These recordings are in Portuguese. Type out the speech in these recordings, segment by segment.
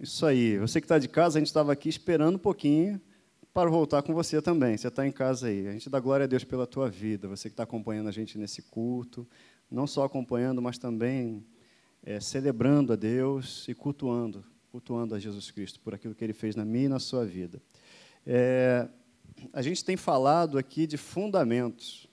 Isso aí. Você que está de casa, a gente estava aqui esperando um pouquinho para voltar com você também. Você está em casa aí. A gente dá glória a Deus pela tua vida. Você que está acompanhando a gente nesse culto, não só acompanhando, mas também é, celebrando a Deus e cultuando, cultuando a Jesus Cristo por aquilo que Ele fez na minha e na sua vida. É, a gente tem falado aqui de fundamentos.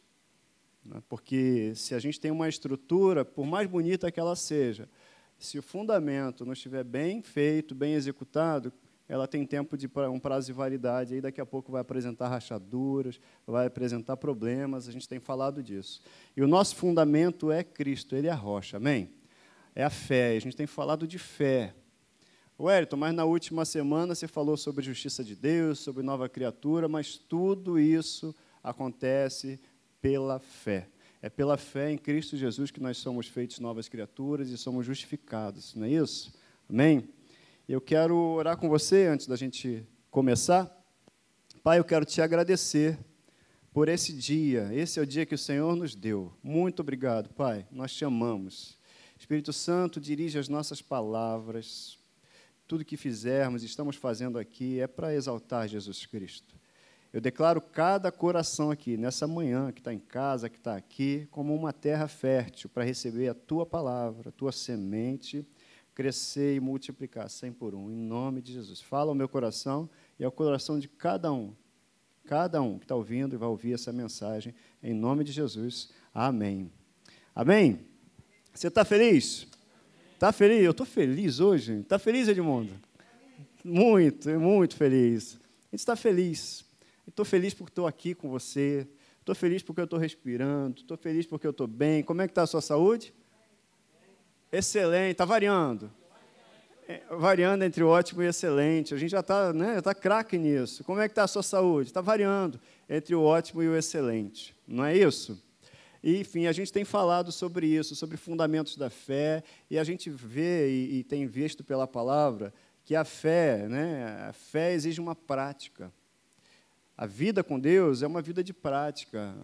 Né? Porque se a gente tem uma estrutura, por mais bonita que ela seja, se o fundamento não estiver bem feito, bem executado, ela tem tempo de um prazo de validade, aí daqui a pouco vai apresentar rachaduras, vai apresentar problemas, a gente tem falado disso. E o nosso fundamento é Cristo, Ele é a rocha, amém? É a fé, a gente tem falado de fé. Wellington, mas na última semana você falou sobre justiça de Deus, sobre nova criatura, mas tudo isso acontece pela fé. É pela fé em Cristo Jesus que nós somos feitos novas criaturas e somos justificados, não é isso? Amém? Eu quero orar com você antes da gente começar. Pai, eu quero te agradecer por esse dia. Esse é o dia que o Senhor nos deu. Muito obrigado, Pai. Nós te amamos. Espírito Santo, dirige as nossas palavras. Tudo que fizermos, estamos fazendo aqui, é para exaltar Jesus Cristo. Eu declaro cada coração aqui, nessa manhã, que está em casa, que está aqui, como uma terra fértil para receber a tua palavra, a tua semente, crescer e multiplicar cem por um, em nome de Jesus. Fala ao meu coração e ao coração de cada um, cada um que está ouvindo e vai ouvir essa mensagem, em nome de Jesus. Amém. Amém? Você está feliz? Está feliz? Eu estou feliz hoje. Está feliz, Edmundo? Muito, muito feliz. A gente está feliz. Estou feliz porque estou aqui com você. Estou feliz porque eu estou respirando. Estou feliz porque eu estou bem. Como é que está a sua saúde? Excelente. Está variando. É, variando entre ótimo e excelente. A gente já está né, tá craque nisso. Como é que está a sua saúde? Está variando entre o ótimo e o excelente. Não é isso? E, enfim, a gente tem falado sobre isso, sobre fundamentos da fé, e a gente vê e, e tem visto pela palavra que a fé, né, a fé exige uma prática. A vida com Deus é uma vida de prática.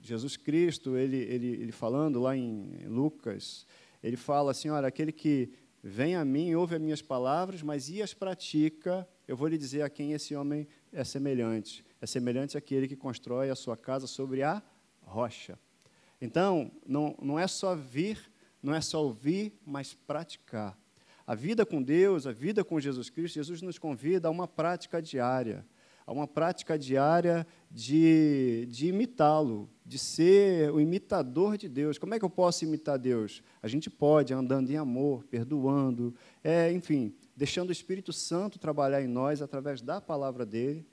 Jesus Cristo, ele, ele, ele falando lá em Lucas, ele fala assim: olha, aquele que vem a mim, ouve as minhas palavras, mas e as pratica, eu vou lhe dizer a quem esse homem é semelhante. É semelhante àquele que constrói a sua casa sobre a rocha. Então, não, não é só vir, não é só ouvir, mas praticar. A vida com Deus, a vida com Jesus Cristo, Jesus nos convida a uma prática diária a uma prática diária de, de imitá-lo, de ser o imitador de Deus. Como é que eu posso imitar Deus? A gente pode, andando em amor, perdoando, é, enfim, deixando o Espírito Santo trabalhar em nós através da palavra dele,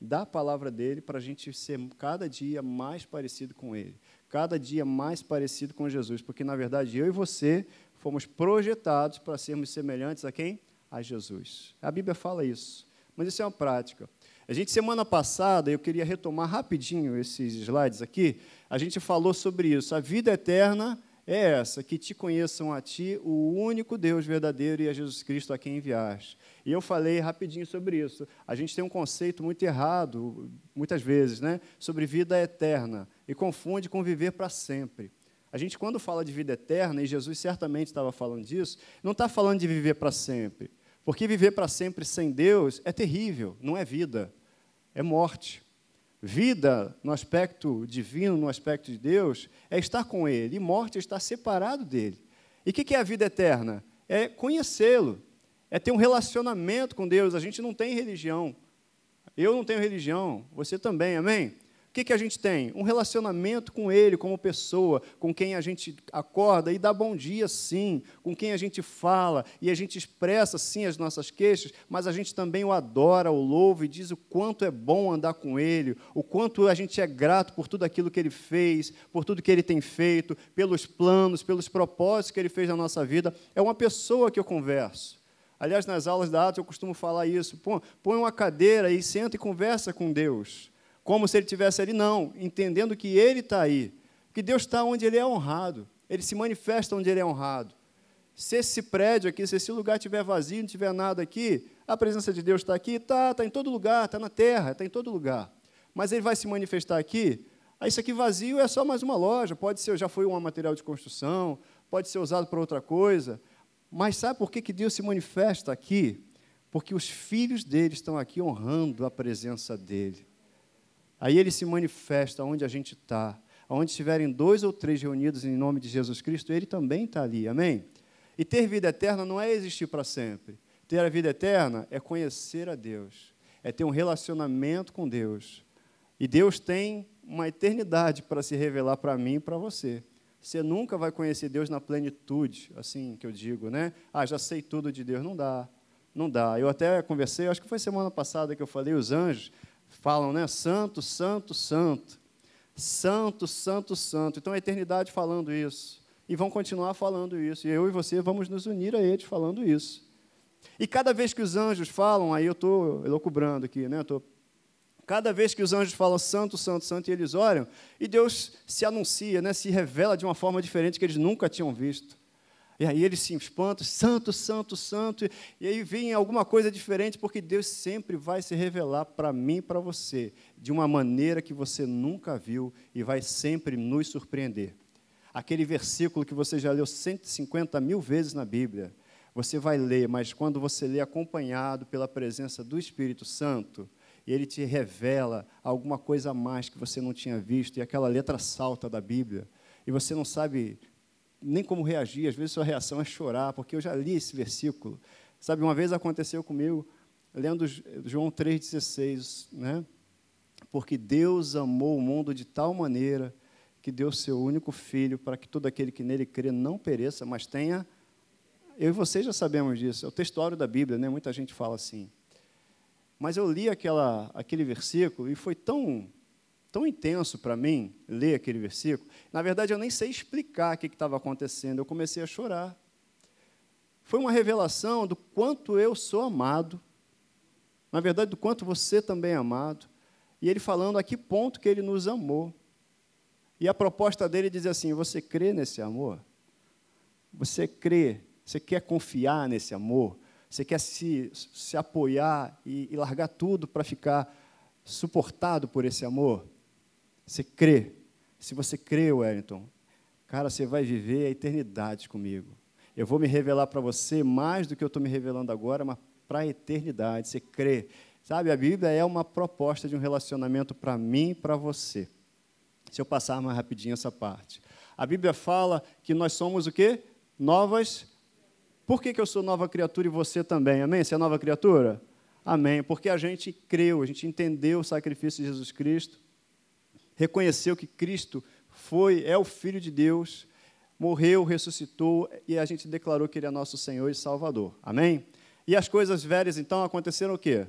da palavra dele, para a gente ser cada dia mais parecido com ele, cada dia mais parecido com Jesus, porque na verdade eu e você fomos projetados para sermos semelhantes a quem? A Jesus. A Bíblia fala isso mas isso é uma prática. A gente, semana passada, eu queria retomar rapidinho esses slides aqui, a gente falou sobre isso. A vida eterna é essa, que te conheçam a ti, o único Deus verdadeiro e a Jesus Cristo a quem enviaste. E eu falei rapidinho sobre isso. A gente tem um conceito muito errado, muitas vezes, né, sobre vida eterna, e confunde com viver para sempre. A gente, quando fala de vida eterna, e Jesus certamente estava falando disso, não está falando de viver para sempre. Porque viver para sempre sem Deus é terrível, não é vida, é morte. Vida, no aspecto divino, no aspecto de Deus, é estar com Ele, e morte é estar separado dele. E o que é a vida eterna? É conhecê-lo, é ter um relacionamento com Deus. A gente não tem religião. Eu não tenho religião, você também, amém? Que, que a gente tem? Um relacionamento com Ele como pessoa, com quem a gente acorda e dá bom dia, sim, com quem a gente fala e a gente expressa, sim, as nossas queixas, mas a gente também o adora, o louva e diz o quanto é bom andar com Ele, o quanto a gente é grato por tudo aquilo que Ele fez, por tudo que Ele tem feito, pelos planos, pelos propósitos que Ele fez na nossa vida. É uma pessoa que eu converso. Aliás, nas aulas da arte eu costumo falar isso. Põe uma cadeira e senta e conversa com Deus como se ele estivesse ali, não, entendendo que ele está aí, que Deus está onde ele é honrado, ele se manifesta onde ele é honrado. Se esse prédio aqui, se esse lugar estiver vazio, não tiver nada aqui, a presença de Deus está aqui, está, está em todo lugar, está na terra, está em todo lugar. Mas ele vai se manifestar aqui, ah, isso aqui vazio é só mais uma loja, pode ser, já foi um material de construção, pode ser usado para outra coisa, Mas sabe por que, que Deus se manifesta aqui? Porque os filhos dele estão aqui honrando a presença dele. Aí ele se manifesta onde a gente está. Onde estiverem dois ou três reunidos em nome de Jesus Cristo, ele também está ali. Amém? E ter vida eterna não é existir para sempre. Ter a vida eterna é conhecer a Deus, é ter um relacionamento com Deus. E Deus tem uma eternidade para se revelar para mim e para você. Você nunca vai conhecer Deus na plenitude, assim que eu digo, né? Ah, já sei tudo de Deus. Não dá, não dá. Eu até conversei, acho que foi semana passada que eu falei, os anjos falam, né? Santo, santo, santo. Santo, santo, santo. Então a eternidade falando isso. E vão continuar falando isso. E eu e você vamos nos unir a eles falando isso. E cada vez que os anjos falam, aí eu estou elocubrando aqui, né? Estou Cada vez que os anjos falam santo, santo, santo, e eles olham, e Deus se anuncia, né, se revela de uma forma diferente que eles nunca tinham visto. E aí eles se espantam, santo, santo, santo, e aí vem alguma coisa diferente, porque Deus sempre vai se revelar para mim e para você, de uma maneira que você nunca viu, e vai sempre nos surpreender. Aquele versículo que você já leu 150 mil vezes na Bíblia, você vai ler, mas quando você lê acompanhado pela presença do Espírito Santo, ele te revela alguma coisa a mais que você não tinha visto, e aquela letra salta da Bíblia, e você não sabe nem como reagir, às vezes sua reação é chorar, porque eu já li esse versículo. Sabe, uma vez aconteceu comigo, lendo João 3,16, né? Porque Deus amou o mundo de tal maneira que deu seu único filho para que todo aquele que nele crê não pereça, mas tenha. Eu e você já sabemos disso, é o textuário da Bíblia, né? muita gente fala assim. Mas eu li aquela, aquele versículo e foi tão, tão intenso para mim ler aquele versículo. Na verdade, eu nem sei explicar o que estava acontecendo. Eu comecei a chorar. Foi uma revelação do quanto eu sou amado. Na verdade, do quanto você também é amado. E ele falando a que ponto que ele nos amou. E a proposta dele diz assim: Você crê nesse amor? Você crê? Você quer confiar nesse amor? Você quer se, se apoiar e, e largar tudo para ficar suportado por esse amor? Você crê? Se você crê, Wellington, cara, você vai viver a eternidade comigo. Eu vou me revelar para você mais do que eu estou me revelando agora, mas para a eternidade. Você crê? Sabe, a Bíblia é uma proposta de um relacionamento para mim e para você. Se eu passar mais rapidinho essa parte. A Bíblia fala que nós somos o quê? Novas por que, que eu sou nova criatura e você também? Amém? Você é nova criatura? Amém. Porque a gente creu, a gente entendeu o sacrifício de Jesus Cristo, reconheceu que Cristo foi, é o Filho de Deus, morreu, ressuscitou e a gente declarou que Ele é nosso Senhor e Salvador. Amém? E as coisas velhas, então, aconteceram o quê?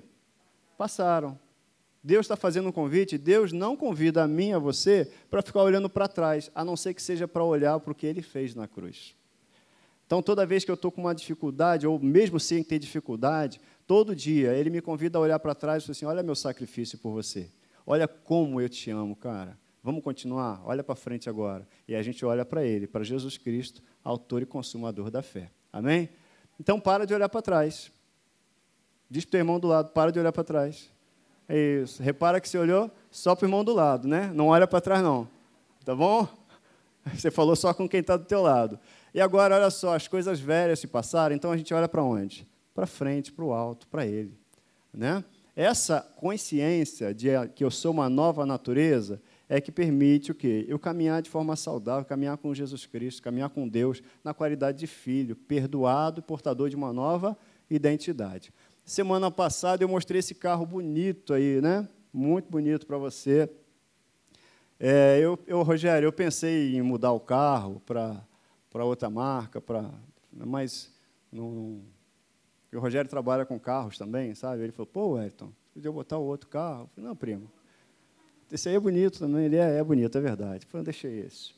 Passaram. Deus está fazendo um convite, Deus não convida a mim, a você, para ficar olhando para trás, a não ser que seja para olhar para o que Ele fez na cruz. Então, toda vez que eu estou com uma dificuldade, ou mesmo sem ter dificuldade, todo dia ele me convida a olhar para trás e falar assim: Olha meu sacrifício por você. Olha como eu te amo, cara. Vamos continuar? Olha para frente agora. E a gente olha para ele, para Jesus Cristo, autor e consumador da fé. Amém? Então, para de olhar para trás. Diz para o irmão do lado: Para de olhar para trás. É isso. Repara que você olhou só para o irmão do lado, né? Não olha para trás, não. Tá bom? Você falou só com quem está do teu lado. E agora, olha só, as coisas velhas se passaram, então a gente olha para onde? Para frente, para o alto, para Ele. Né? Essa consciência de que eu sou uma nova natureza é que permite o quê? Eu caminhar de forma saudável, caminhar com Jesus Cristo, caminhar com Deus na qualidade de filho, perdoado, portador de uma nova identidade. Semana passada eu mostrei esse carro bonito aí, né? Muito bonito para você. É, eu, eu, Rogério, eu pensei em mudar o carro para outra marca, para mas não, não, o Rogério trabalha com carros também, sabe? Ele falou, pô, Wellington, podia botar o outro carro. Eu falei, não, primo, esse aí é bonito também, ele é, é bonito, é verdade. Eu falei, deixei esse.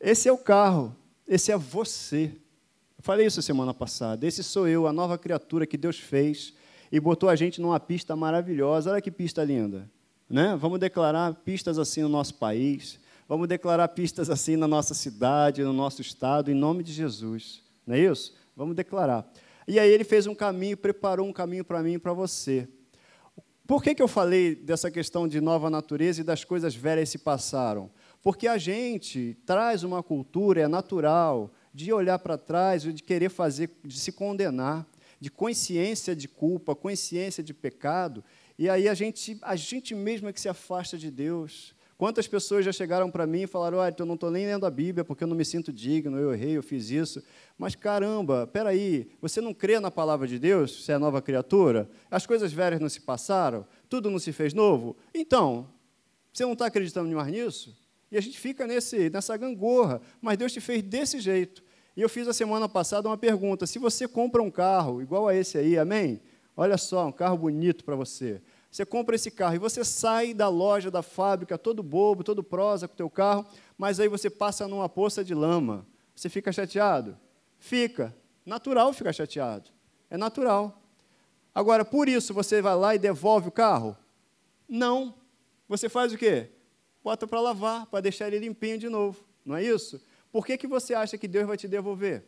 Esse é o carro, esse é você. Eu falei isso semana passada. Esse sou eu, a nova criatura que Deus fez e botou a gente numa pista maravilhosa. Olha que pista linda. Né? Vamos declarar pistas assim no nosso país. Vamos declarar pistas assim na nossa cidade, no nosso estado, em nome de Jesus. Não é isso? Vamos declarar. E aí ele fez um caminho, preparou um caminho para mim e para você. Por que, que eu falei dessa questão de nova natureza e das coisas velhas se passaram? Porque a gente traz uma cultura, é natural, de olhar para trás, de querer fazer, de se condenar, de consciência de culpa, consciência de pecado, e aí a gente, a gente mesmo é que se afasta de Deus. Quantas pessoas já chegaram para mim e falaram: Olha, eu não estou nem lendo a Bíblia porque eu não me sinto digno, eu errei, eu fiz isso. Mas caramba, peraí, você não crê na palavra de Deus? Você é nova criatura? As coisas velhas não se passaram? Tudo não se fez novo? Então, você não está acreditando mais nisso? E a gente fica nesse, nessa gangorra. Mas Deus te fez desse jeito. E eu fiz a semana passada uma pergunta: se você compra um carro igual a esse aí, amém? Olha só, um carro bonito para você. Você compra esse carro e você sai da loja, da fábrica, todo bobo, todo prosa com o teu carro, mas aí você passa numa poça de lama. Você fica chateado? Fica. Natural ficar chateado. É natural. Agora, por isso, você vai lá e devolve o carro? Não. Você faz o quê? Bota para lavar, para deixar ele limpinho de novo. Não é isso? Por que, que você acha que Deus vai te devolver?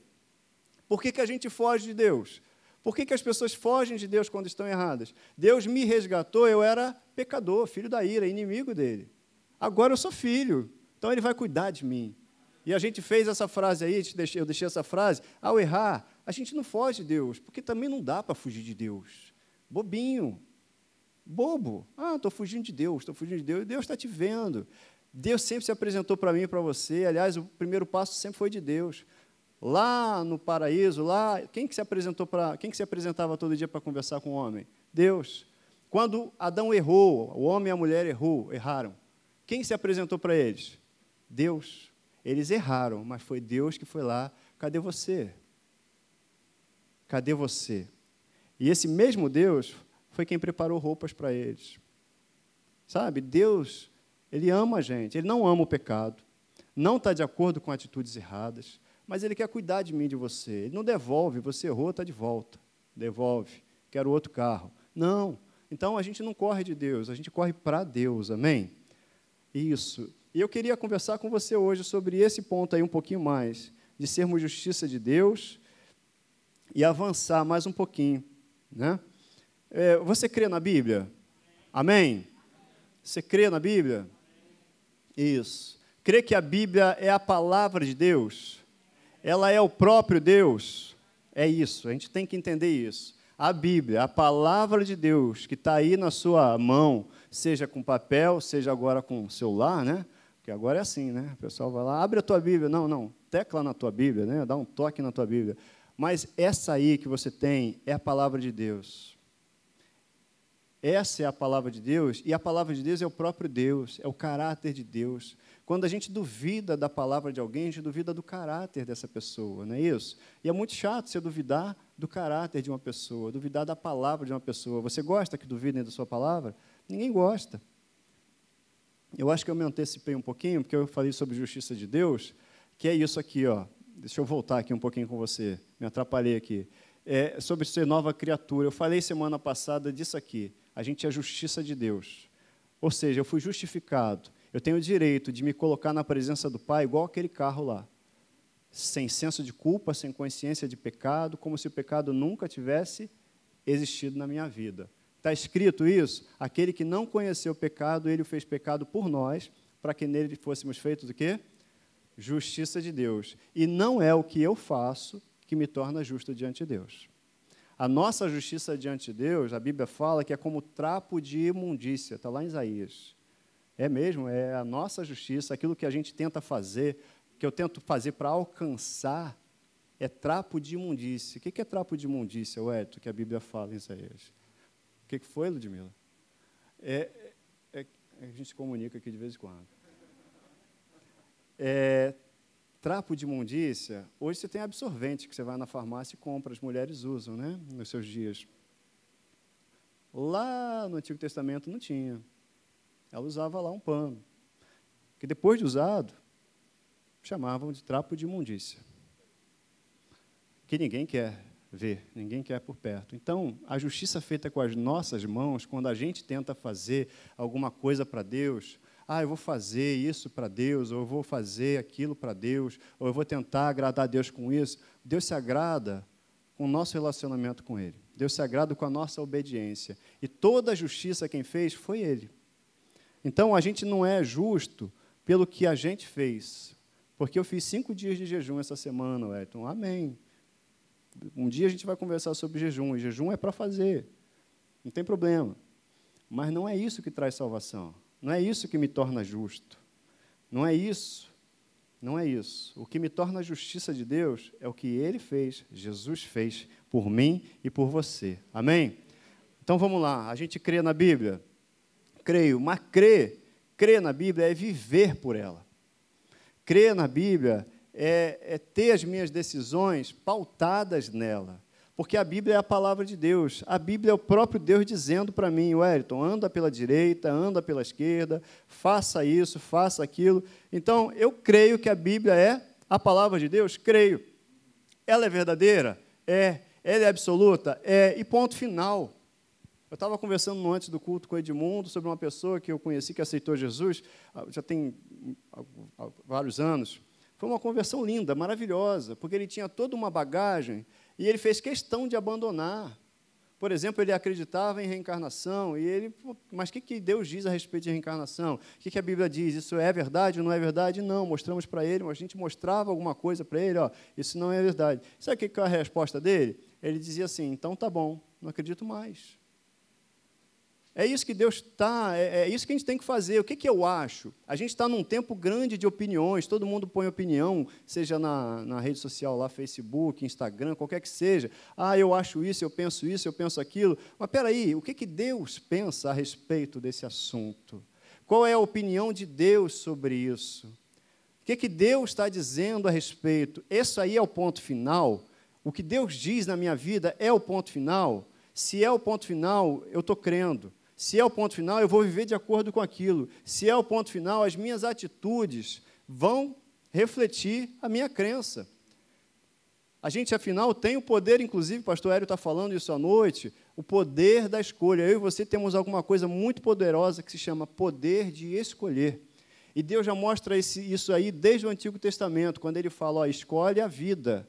Por que, que a gente foge de Deus? Por que, que as pessoas fogem de Deus quando estão erradas? Deus me resgatou, eu era pecador, filho da ira, inimigo dele. Agora eu sou filho, então ele vai cuidar de mim. E a gente fez essa frase aí, eu deixei essa frase, ao errar, a gente não foge de Deus, porque também não dá para fugir de Deus. Bobinho, bobo. Ah, estou fugindo de Deus, estou fugindo de Deus. Deus está te vendo. Deus sempre se apresentou para mim e para você. Aliás, o primeiro passo sempre foi de Deus lá no paraíso, lá, quem que se apresentou para, quem que se apresentava todo dia para conversar com o homem? Deus. Quando Adão errou, o homem e a mulher errou, erraram. Quem se apresentou para eles? Deus. Eles erraram, mas foi Deus que foi lá. Cadê você? Cadê você? E esse mesmo Deus foi quem preparou roupas para eles. Sabe? Deus, ele ama a gente, ele não ama o pecado, não está de acordo com atitudes erradas, mas Ele quer cuidar de mim, de você. Ele não devolve, você errou, está de volta. Devolve, quero outro carro. Não. Então a gente não corre de Deus, a gente corre para Deus, amém? Isso. E eu queria conversar com você hoje sobre esse ponto aí um pouquinho mais, de sermos justiça de Deus e avançar mais um pouquinho. Né? É, você crê na Bíblia? Amém? Você crê na Bíblia? Isso. Crê que a Bíblia é a palavra de Deus? Ela é o próprio Deus. É isso, a gente tem que entender isso. A Bíblia, a palavra de Deus que está aí na sua mão, seja com papel, seja agora com celular, né? Porque agora é assim, né? O pessoal vai lá, abre a tua Bíblia. Não, não, tecla na tua Bíblia, né? Dá um toque na tua Bíblia. Mas essa aí que você tem é a palavra de Deus. Essa é a palavra de Deus, e a palavra de Deus é o próprio Deus, é o caráter de Deus. Quando a gente duvida da palavra de alguém, a gente duvida do caráter dessa pessoa, não é isso? E é muito chato você duvidar do caráter de uma pessoa, duvidar da palavra de uma pessoa. Você gosta que duvidem da sua palavra? Ninguém gosta. Eu acho que eu me antecipei um pouquinho, porque eu falei sobre justiça de Deus, que é isso aqui, ó. Deixa eu voltar aqui um pouquinho com você. Me atrapalhei aqui. É sobre ser nova criatura. Eu falei semana passada disso aqui. A gente é justiça de Deus. Ou seja, eu fui justificado. Eu tenho o direito de me colocar na presença do Pai igual aquele carro lá, sem senso de culpa, sem consciência de pecado, como se o pecado nunca tivesse existido na minha vida. Está escrito isso? Aquele que não conheceu o pecado, ele o fez pecado por nós, para que nele fôssemos feitos o quê? Justiça de Deus. E não é o que eu faço que me torna justo diante de Deus. A nossa justiça diante de Deus, a Bíblia fala que é como trapo de imundícia, está lá em Isaías. É mesmo, é a nossa justiça, aquilo que a gente tenta fazer, que eu tento fazer para alcançar, é trapo de imundícia. O que é trapo de imundícia, Edson, que a Bíblia fala em Isaías? O que foi, Ludmila? É, é, é, a gente se comunica aqui de vez em quando. É, trapo de imundícia, hoje você tem absorvente que você vai na farmácia e compra, as mulheres usam, né, nos seus dias. Lá no Antigo Testamento não tinha ela usava lá um pano, que depois de usado, chamavam de trapo de imundícia, que ninguém quer ver, ninguém quer por perto. Então, a justiça feita com as nossas mãos, quando a gente tenta fazer alguma coisa para Deus, ah, eu vou fazer isso para Deus, ou eu vou fazer aquilo para Deus, ou eu vou tentar agradar a Deus com isso. Deus se agrada com o nosso relacionamento com Ele. Deus se agrada com a nossa obediência. E toda a justiça quem fez foi Ele. Então, a gente não é justo pelo que a gente fez. Porque eu fiz cinco dias de jejum essa semana, Wellington. Amém. Um dia a gente vai conversar sobre jejum, e jejum é para fazer. Não tem problema. Mas não é isso que traz salvação. Não é isso que me torna justo. Não é isso. Não é isso. O que me torna a justiça de Deus é o que Ele fez, Jesus fez por mim e por você. Amém? Então vamos lá. A gente crê na Bíblia? Creio. Mas crer, crer na Bíblia é viver por ela. Crer na Bíblia é, é ter as minhas decisões pautadas nela. Porque a Bíblia é a palavra de Deus. A Bíblia é o próprio Deus dizendo para mim, Wellington, anda pela direita, anda pela esquerda, faça isso, faça aquilo. Então, eu creio que a Bíblia é a palavra de Deus? Creio. Ela é verdadeira? É. Ela é absoluta? É. E ponto final. Eu estava conversando antes do culto com o Edmundo sobre uma pessoa que eu conheci que aceitou Jesus, ah, já tem vários anos. Foi uma conversão linda, maravilhosa, porque ele tinha toda uma bagagem e ele fez questão de abandonar. Por exemplo, ele acreditava em reencarnação, e ele, mas o que, Deus diz a respeito de reencarnação? O que, que a Bíblia diz? Isso é verdade ou não é verdade? Não, mostramos para ele, a gente mostrava alguma coisa para ele, ó, isso não é verdade. Sabe o que, que é a resposta dele? Ele dizia assim: então tá bom, não acredito mais. É isso que Deus está, é, é, isso que a gente tem que fazer. O que, que eu acho? A gente está num tempo grande de opiniões, todo mundo põe opinião, seja na, na rede social lá, Facebook, Instagram, qualquer que seja. Ah, eu acho isso, eu penso isso, eu penso aquilo. Mas peraí, o que, que Deus pensa a respeito desse assunto? Qual é a opinião de Deus sobre isso? O que, que Deus está dizendo a respeito? Isso aí é o ponto final. O que Deus diz na minha vida é o ponto final. Se é o ponto final, eu estou crendo. Se é o ponto final, eu vou viver de acordo com aquilo. Se é o ponto final, as minhas atitudes vão refletir a minha crença. A gente, afinal, tem o poder, inclusive, o pastor Hélio está falando isso à noite, o poder da escolha. Eu e você temos alguma coisa muito poderosa que se chama poder de escolher. E Deus já mostra esse, isso aí desde o Antigo Testamento, quando ele fala, ó, escolhe a vida.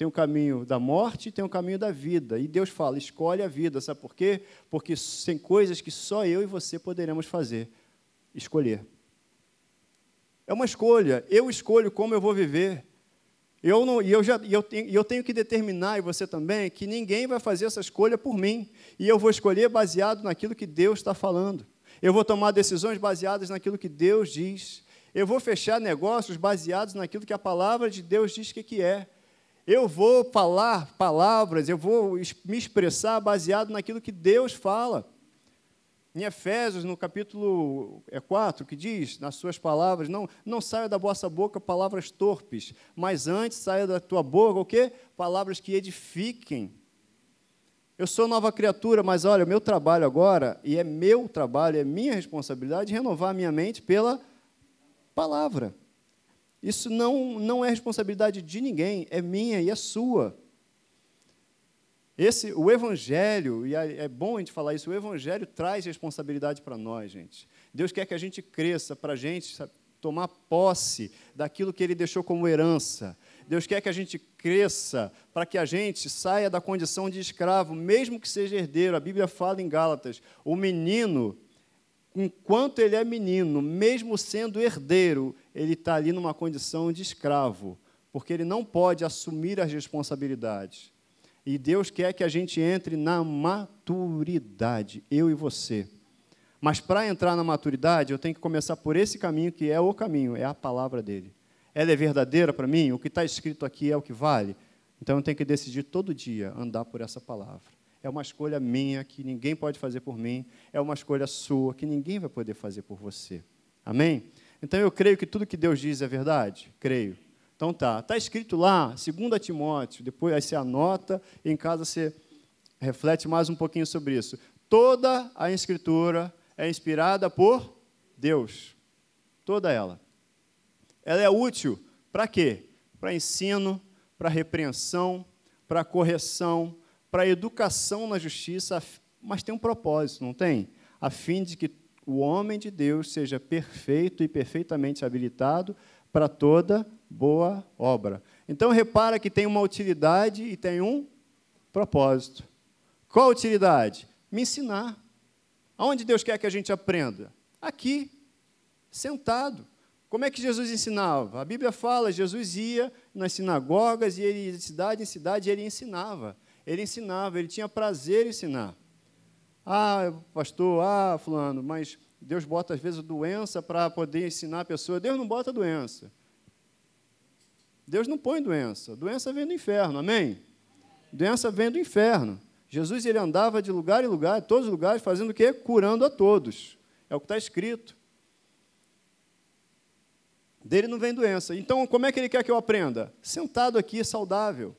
Tem o caminho da morte e tem o caminho da vida. E Deus fala: escolhe a vida. Sabe por quê? Porque tem coisas que só eu e você poderemos fazer. Escolher. É uma escolha. Eu escolho como eu vou viver. Eu não, e eu, já, e eu, tenho, eu tenho que determinar, e você também, que ninguém vai fazer essa escolha por mim. E eu vou escolher baseado naquilo que Deus está falando. Eu vou tomar decisões baseadas naquilo que Deus diz. Eu vou fechar negócios baseados naquilo que a palavra de Deus diz que, que é. Eu vou falar palavras, eu vou me expressar baseado naquilo que Deus fala. Em Efésios, no capítulo 4, é que diz, nas suas palavras, não, não saia da vossa boca palavras torpes, mas antes saia da tua boca o quê? Palavras que edifiquem. Eu sou nova criatura, mas olha, o meu trabalho agora, e é meu trabalho, é minha responsabilidade, renovar a minha mente pela palavra. Isso não, não é responsabilidade de ninguém, é minha e é sua. Esse, o Evangelho, e é, é bom a gente falar isso, o Evangelho traz responsabilidade para nós, gente. Deus quer que a gente cresça, para a gente sabe, tomar posse daquilo que Ele deixou como herança. Deus quer que a gente cresça para que a gente saia da condição de escravo, mesmo que seja herdeiro. A Bíblia fala em Gálatas: o menino enquanto ele é menino, mesmo sendo herdeiro, ele está ali numa condição de escravo, porque ele não pode assumir as responsabilidades. E Deus quer que a gente entre na maturidade, eu e você. Mas para entrar na maturidade, eu tenho que começar por esse caminho que é o caminho, é a palavra dele. Ela é verdadeira para mim? O que está escrito aqui é o que vale? Então eu tenho que decidir todo dia andar por essa palavra. É uma escolha minha que ninguém pode fazer por mim, é uma escolha sua que ninguém vai poder fazer por você. Amém? Então eu creio que tudo que Deus diz é verdade? Creio. Então tá, está escrito lá, 2 Timóteo, depois aí você anota e em casa você reflete mais um pouquinho sobre isso. Toda a escritura é inspirada por Deus. Toda ela. Ela é útil para quê? Para ensino, para repreensão, para correção, para a educação na justiça, mas tem um propósito, não tem? A fim de que o homem de Deus seja perfeito e perfeitamente habilitado para toda boa obra. Então repara que tem uma utilidade e tem um propósito. Qual a utilidade? Me ensinar. Aonde Deus quer que a gente aprenda? Aqui, sentado. Como é que Jesus ensinava? A Bíblia fala, Jesus ia nas sinagogas e ele de cidade em cidade e ele ensinava. Ele ensinava, ele tinha prazer em ensinar. Ah, pastor, ah, fulano, mas Deus bota às vezes doença para poder ensinar a pessoa. Deus não bota doença. Deus não põe doença. Doença vem do inferno, amém? Doença vem do inferno. Jesus ele andava de lugar em lugar, todos os lugares, fazendo o quê? Curando a todos. É o que está escrito. Dele não vem doença. Então, como é que ele quer que eu aprenda? Sentado aqui, saudável.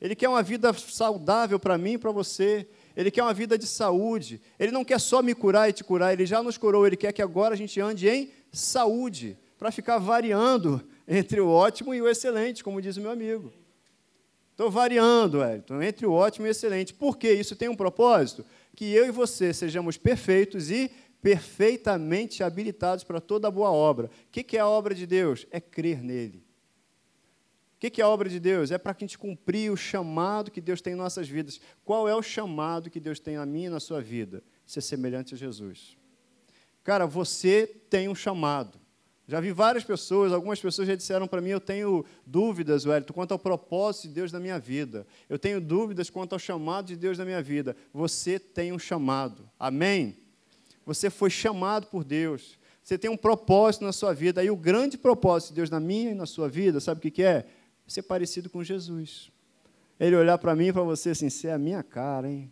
Ele quer uma vida saudável para mim e para você. Ele quer uma vida de saúde. Ele não quer só me curar e te curar, ele já nos curou. Ele quer que agora a gente ande em saúde, para ficar variando entre o ótimo e o excelente, como diz o meu amigo. Estou variando, Wellington, entre o ótimo e o excelente. Por quê? Isso tem um propósito? Que eu e você sejamos perfeitos e perfeitamente habilitados para toda boa obra. O que é a obra de Deus? É crer nele. O que é a obra de Deus? É para que a gente cumprir o chamado que Deus tem em nossas vidas. Qual é o chamado que Deus tem na minha e na sua vida? Ser semelhante a Jesus. Cara, você tem um chamado. Já vi várias pessoas, algumas pessoas já disseram para mim: eu tenho dúvidas, Wellington, quanto ao propósito de Deus na minha vida. Eu tenho dúvidas quanto ao chamado de Deus na minha vida. Você tem um chamado. Amém? Você foi chamado por Deus. Você tem um propósito na sua vida. E o grande propósito de Deus na minha e na sua vida, sabe o que é? Ser parecido com Jesus. Ele olhar para mim e para você assim: você é a minha cara, hein?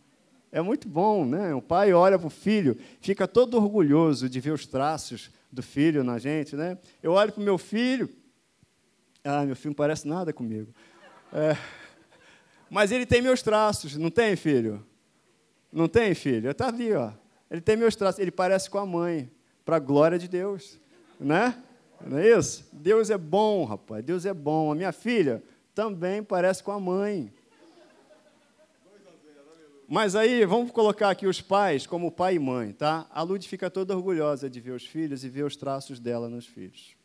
É muito bom, né? O pai olha para o filho, fica todo orgulhoso de ver os traços do filho na gente, né? Eu olho para o meu filho, ah, meu filho não parece nada comigo. É, mas ele tem meus traços, não tem, filho? Não tem, filho? Está ali, ó. Ele tem meus traços, ele parece com a mãe, para a glória de Deus, né? Não é isso? Deus é bom, rapaz, Deus é bom. A minha filha também parece com a mãe. Mas aí, vamos colocar aqui os pais como pai e mãe, tá? A Lud fica toda orgulhosa de ver os filhos e ver os traços dela nos filhos.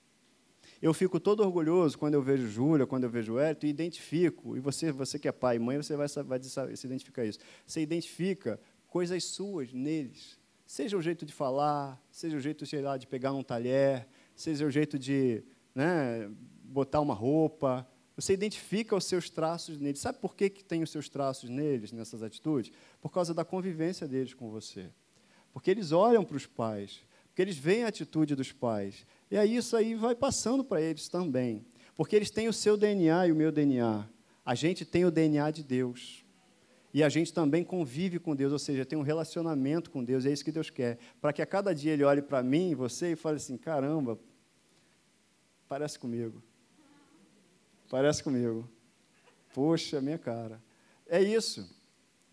Eu fico todo orgulhoso quando eu vejo Júlia, quando eu vejo Hélio, e identifico, e você, você que é pai e mãe, você vai, vai se identificar isso. Você identifica coisas suas neles. Seja o jeito de falar, seja o jeito, sei lá, de pegar um talher, seja o jeito de né, botar uma roupa. Você identifica os seus traços neles. Sabe por que, que tem os seus traços neles, nessas atitudes? Por causa da convivência deles com você. Porque eles olham para os pais, porque eles veem a atitude dos pais. E aí isso aí vai passando para eles também. Porque eles têm o seu DNA e o meu DNA. A gente tem o DNA de Deus. E a gente também convive com Deus, ou seja, tem um relacionamento com Deus, é isso que Deus quer. Para que a cada dia Ele olhe para mim, você, e fale assim: caramba, parece comigo. Parece comigo. Poxa, minha cara. É isso.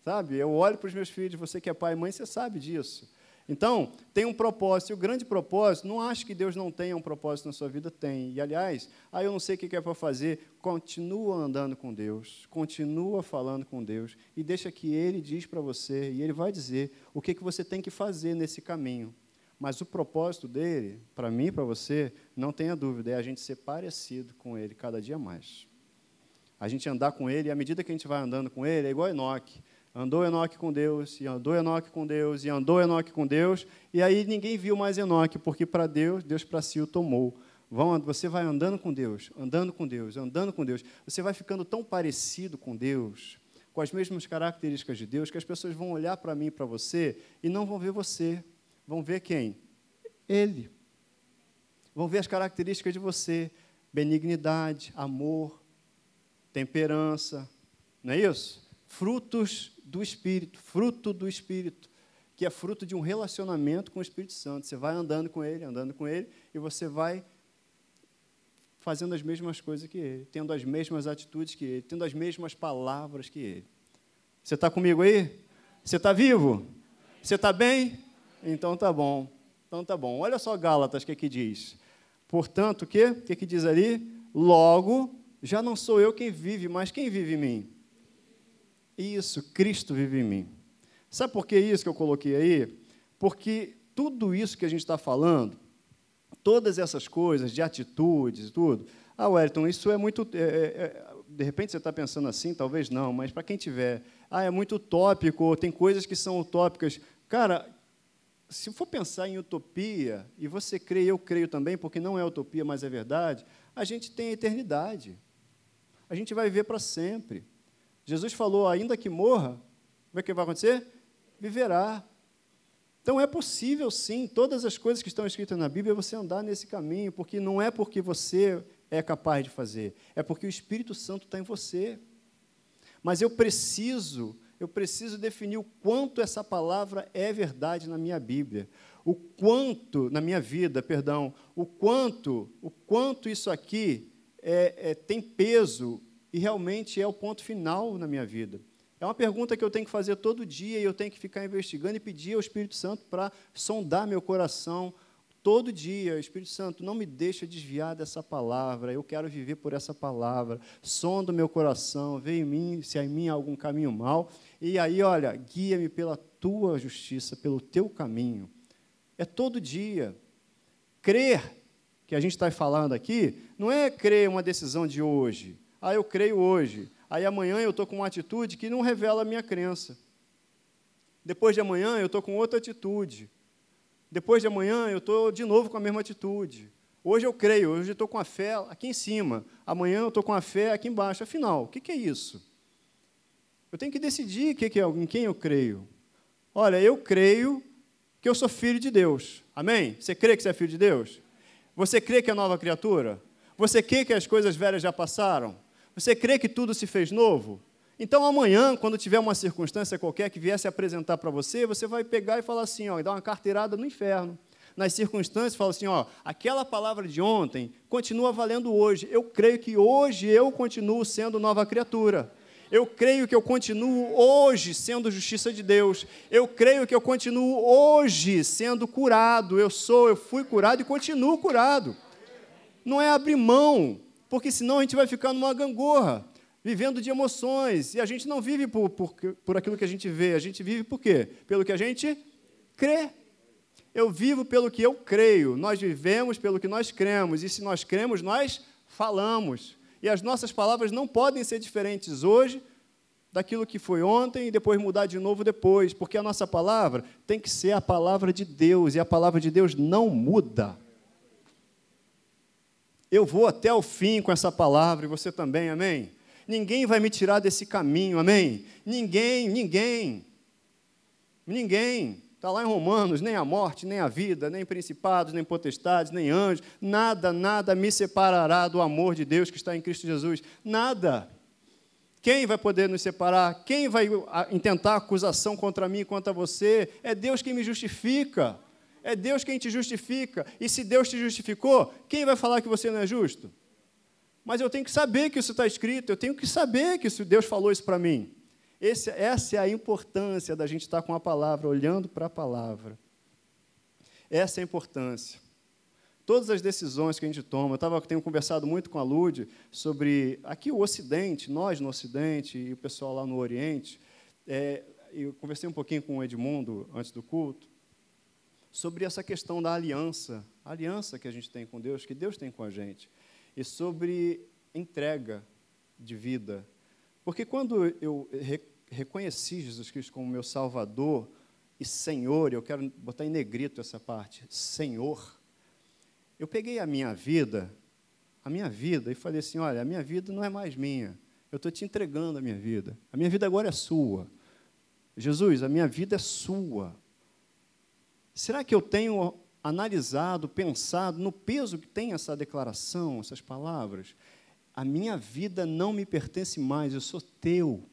Sabe? Eu olho para os meus filhos, você que é pai e mãe, você sabe disso. Então, tem um propósito, e o grande propósito, não acho que Deus não tenha um propósito na sua vida, tem. E, aliás, ah, eu não sei o que é para fazer, continua andando com Deus, continua falando com Deus, e deixa que Ele diz para você, e Ele vai dizer o que, que você tem que fazer nesse caminho. Mas o propósito dele, para mim e para você, não tenha dúvida, é a gente ser parecido com Ele cada dia mais. A gente andar com Ele, e à medida que a gente vai andando com Ele, é igual Enoque. Andou Enoque com Deus, e andou Enoque com Deus, e andou Enoque com Deus, e aí ninguém viu mais Enoque, porque para Deus, Deus para si o tomou. Vão, você vai andando com Deus, andando com Deus, andando com Deus. Você vai ficando tão parecido com Deus, com as mesmas características de Deus, que as pessoas vão olhar para mim para você e não vão ver você. Vão ver quem? Ele. Vão ver as características de você: benignidade, amor, temperança. Não é isso? Frutos do Espírito, fruto do Espírito, que é fruto de um relacionamento com o Espírito Santo. Você vai andando com ele, andando com ele, e você vai fazendo as mesmas coisas que ele, tendo as mesmas atitudes que ele, tendo as mesmas palavras que ele. Você está comigo aí? Você está vivo? Você está bem? Então tá bom. Então tá bom. Olha só Gálatas, o que, que diz. Portanto, o que? O que, que diz ali? Logo, já não sou eu quem vive, mas quem vive em mim? Isso, Cristo vive em mim. Sabe por que isso que eu coloquei aí? Porque tudo isso que a gente está falando, todas essas coisas de atitudes e tudo, ah, Wellington, isso é muito. É, é, é de repente você está pensando assim, talvez não, mas para quem tiver, ah, é muito utópico, tem coisas que são utópicas. Cara, se for pensar em utopia, e você crê, eu creio também, porque não é utopia, mas é verdade, a gente tem a eternidade. A gente vai viver para sempre. Jesus falou: ainda que morra, o que vai acontecer? Viverá. Então é possível sim, todas as coisas que estão escritas na Bíblia, você andar nesse caminho, porque não é porque você é capaz de fazer, é porque o Espírito Santo está em você. Mas eu preciso, eu preciso definir o quanto essa palavra é verdade na minha Bíblia, o quanto na minha vida, perdão, o quanto, o quanto isso aqui é, é, tem peso e realmente é o ponto final na minha vida. É uma pergunta que eu tenho que fazer todo dia e eu tenho que ficar investigando e pedir ao Espírito Santo para sondar meu coração todo dia. Espírito Santo, não me deixa desviar dessa palavra. Eu quero viver por essa palavra. Sonda meu coração, vê em mim se há em mim algum caminho mal. E aí, olha, guia-me pela tua justiça, pelo teu caminho. É todo dia. Crer, que a gente está falando aqui, não é crer uma decisão de hoje. Ah, eu creio hoje. Aí amanhã eu estou com uma atitude que não revela a minha crença. Depois de amanhã eu estou com outra atitude. Depois de amanhã eu estou de novo com a mesma atitude. Hoje eu creio, hoje eu estou com a fé aqui em cima. Amanhã eu estou com a fé aqui embaixo. Afinal, o que, que é isso? Eu tenho que decidir que que é, em quem eu creio. Olha, eu creio que eu sou filho de Deus. Amém? Você crê que você é filho de Deus? Você crê que é nova criatura? Você crê que as coisas velhas já passaram? Você crê que tudo se fez novo? Então amanhã, quando tiver uma circunstância qualquer que viesse apresentar para você, você vai pegar e falar assim, ó, e dar uma carteirada no inferno. Nas circunstâncias, fala assim, ó, aquela palavra de ontem continua valendo hoje. Eu creio que hoje eu continuo sendo nova criatura. Eu creio que eu continuo hoje sendo justiça de Deus. Eu creio que eu continuo hoje sendo curado. Eu sou, eu fui curado e continuo curado. Não é abrir mão porque senão a gente vai ficar numa gangorra, vivendo de emoções, e a gente não vive por, por, por aquilo que a gente vê, a gente vive por quê? Pelo que a gente crê. Eu vivo pelo que eu creio, nós vivemos pelo que nós cremos, e se nós cremos, nós falamos. E as nossas palavras não podem ser diferentes hoje daquilo que foi ontem e depois mudar de novo depois, porque a nossa palavra tem que ser a palavra de Deus, e a palavra de Deus não muda. Eu vou até o fim com essa palavra e você também, amém? Ninguém vai me tirar desse caminho, amém? Ninguém, ninguém. Ninguém. Está lá em Romanos, nem a morte, nem a vida, nem principados, nem potestades, nem anjos, nada, nada me separará do amor de Deus que está em Cristo Jesus. Nada. Quem vai poder nos separar? Quem vai intentar acusação contra mim e contra você? É Deus quem me justifica. É Deus quem te justifica. E se Deus te justificou, quem vai falar que você não é justo? Mas eu tenho que saber que isso está escrito, eu tenho que saber que Deus falou isso para mim. Esse, essa é a importância da gente estar com a palavra, olhando para a palavra. Essa é a importância. Todas as decisões que a gente toma, eu tava, tenho conversado muito com a Lude sobre aqui o Ocidente, nós no Ocidente e o pessoal lá no Oriente. É, eu conversei um pouquinho com o Edmundo antes do culto sobre essa questão da aliança, a aliança que a gente tem com Deus, que Deus tem com a gente, e sobre entrega de vida. Porque quando eu reconheci Jesus Cristo como meu Salvador e Senhor, eu quero botar em negrito essa parte, Senhor, eu peguei a minha vida, a minha vida, e falei assim: olha, a minha vida não é mais minha, eu estou te entregando a minha vida, a minha vida agora é sua. Jesus, a minha vida é sua. Será que eu tenho analisado, pensado no peso que tem essa declaração, essas palavras? A minha vida não me pertence mais, eu sou teu.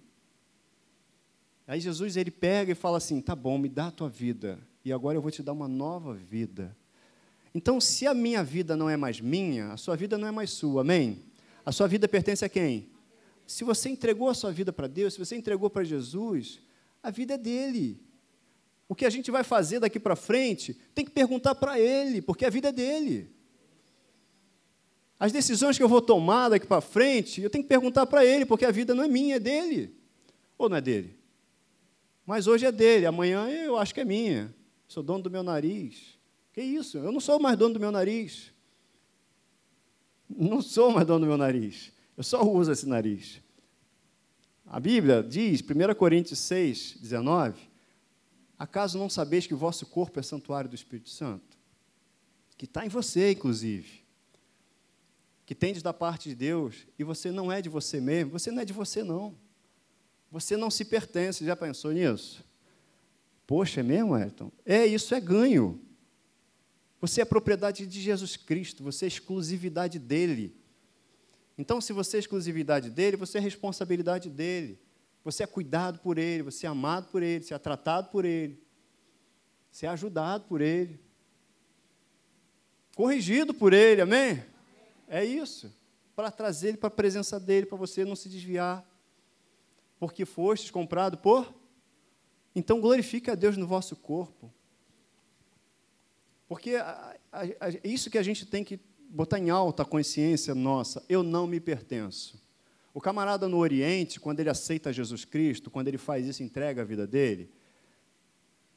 Aí Jesus ele pega e fala assim: "Tá bom, me dá a tua vida, e agora eu vou te dar uma nova vida". Então, se a minha vida não é mais minha, a sua vida não é mais sua. Amém? A sua vida pertence a quem? Se você entregou a sua vida para Deus, se você entregou para Jesus, a vida é dele. O que a gente vai fazer daqui para frente, tem que perguntar para ele, porque a vida é dele. As decisões que eu vou tomar daqui para frente, eu tenho que perguntar para ele, porque a vida não é minha, é dele. Ou não é dele? Mas hoje é dele, amanhã eu acho que é minha. Sou dono do meu nariz. Que isso? Eu não sou mais dono do meu nariz. Não sou mais dono do meu nariz. Eu só uso esse nariz. A Bíblia diz, 1 Coríntios 6, 19, Acaso não sabeis que o vosso corpo é santuário do Espírito Santo? Que está em você, inclusive. Que tendes da parte de Deus, e você não é de você mesmo, você não é de você, não. Você não se pertence, já pensou nisso? Poxa, é mesmo, Ayrton? É, isso é ganho. Você é propriedade de Jesus Cristo, você é exclusividade dele. Então, se você é exclusividade dele, você é responsabilidade dele. Você é cuidado por ele, você é amado por ele, você é tratado por ele, você é ajudado por ele, corrigido por ele, amém? É isso, para trazer ele para a presença dele, para você não se desviar, porque fostes comprado por então glorifique a Deus no vosso corpo. Porque a, a, a, isso que a gente tem que botar em alta a consciência nossa, eu não me pertenço. O camarada no Oriente, quando ele aceita Jesus Cristo, quando ele faz isso, entrega a vida dele,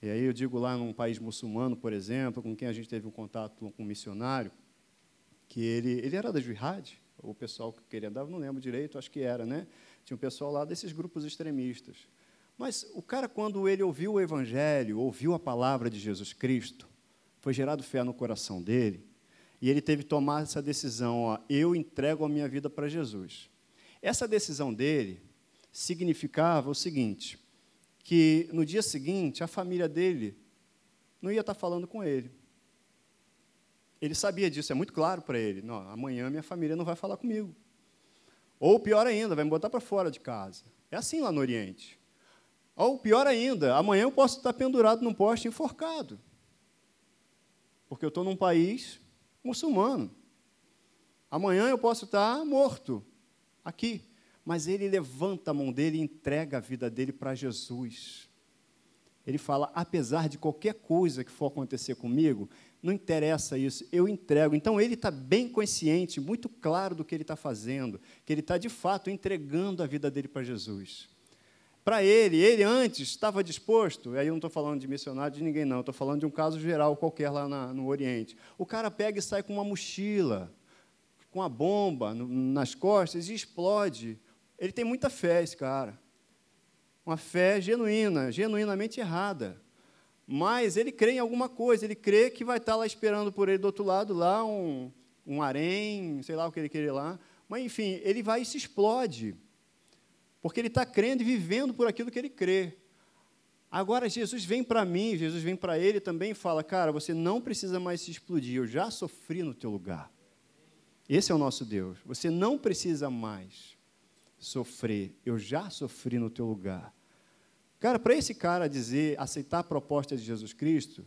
e aí eu digo lá num país muçulmano, por exemplo, com quem a gente teve um contato com um missionário, que ele, ele era da jihad, o pessoal que ele andava, não lembro direito, acho que era, né? Tinha um pessoal lá desses grupos extremistas. Mas o cara, quando ele ouviu o Evangelho, ouviu a palavra de Jesus Cristo, foi gerado fé no coração dele, e ele teve que tomar essa decisão: ó, eu entrego a minha vida para Jesus. Essa decisão dele significava o seguinte: que no dia seguinte a família dele não ia estar falando com ele. Ele sabia disso, é muito claro para ele. Não, amanhã minha família não vai falar comigo. Ou pior ainda, vai me botar para fora de casa. É assim lá no Oriente. Ou pior ainda, amanhã eu posso estar pendurado num poste enforcado. Porque eu estou num país muçulmano. Amanhã eu posso estar morto aqui. Mas ele levanta a mão dele e entrega a vida dele para Jesus. Ele fala: apesar de qualquer coisa que for acontecer comigo, não interessa isso, eu entrego. Então ele está bem consciente, muito claro do que ele está fazendo, que ele está de fato entregando a vida dele para Jesus para ele, ele antes estava disposto, aí eu não estou falando de missionário de ninguém, não, estou falando de um caso geral qualquer lá na, no Oriente. O cara pega e sai com uma mochila, com a bomba nas costas e explode. Ele tem muita fé, esse cara. Uma fé genuína, genuinamente errada. Mas ele crê em alguma coisa, ele crê que vai estar lá esperando por ele do outro lado, lá um, um harém, sei lá o que ele queria lá. Mas, enfim, ele vai e se explode porque ele está crendo e vivendo por aquilo que ele crê. Agora, Jesus vem para mim, Jesus vem para ele também e fala: Cara, você não precisa mais se explodir, eu já sofri no teu lugar. Esse é o nosso Deus. Você não precisa mais sofrer, eu já sofri no teu lugar. Cara, para esse cara dizer, aceitar a proposta de Jesus Cristo,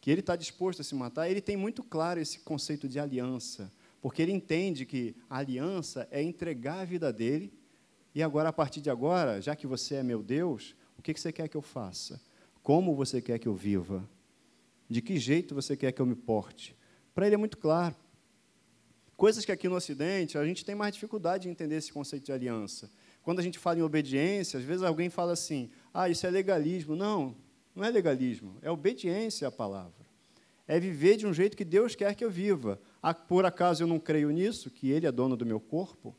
que ele está disposto a se matar, ele tem muito claro esse conceito de aliança, porque ele entende que a aliança é entregar a vida dele e agora, a partir de agora, já que você é meu Deus, o que você quer que eu faça? Como você quer que eu viva? De que jeito você quer que eu me porte? Para ele é muito claro. Coisas que aqui no Ocidente a gente tem mais dificuldade de entender esse conceito de aliança. Quando a gente fala em obediência, às vezes alguém fala assim: ah, isso é legalismo. Não, não é legalismo, é obediência à palavra. É viver de um jeito que Deus quer que eu viva. Ah, por acaso eu não creio nisso, que Ele é dono do meu corpo?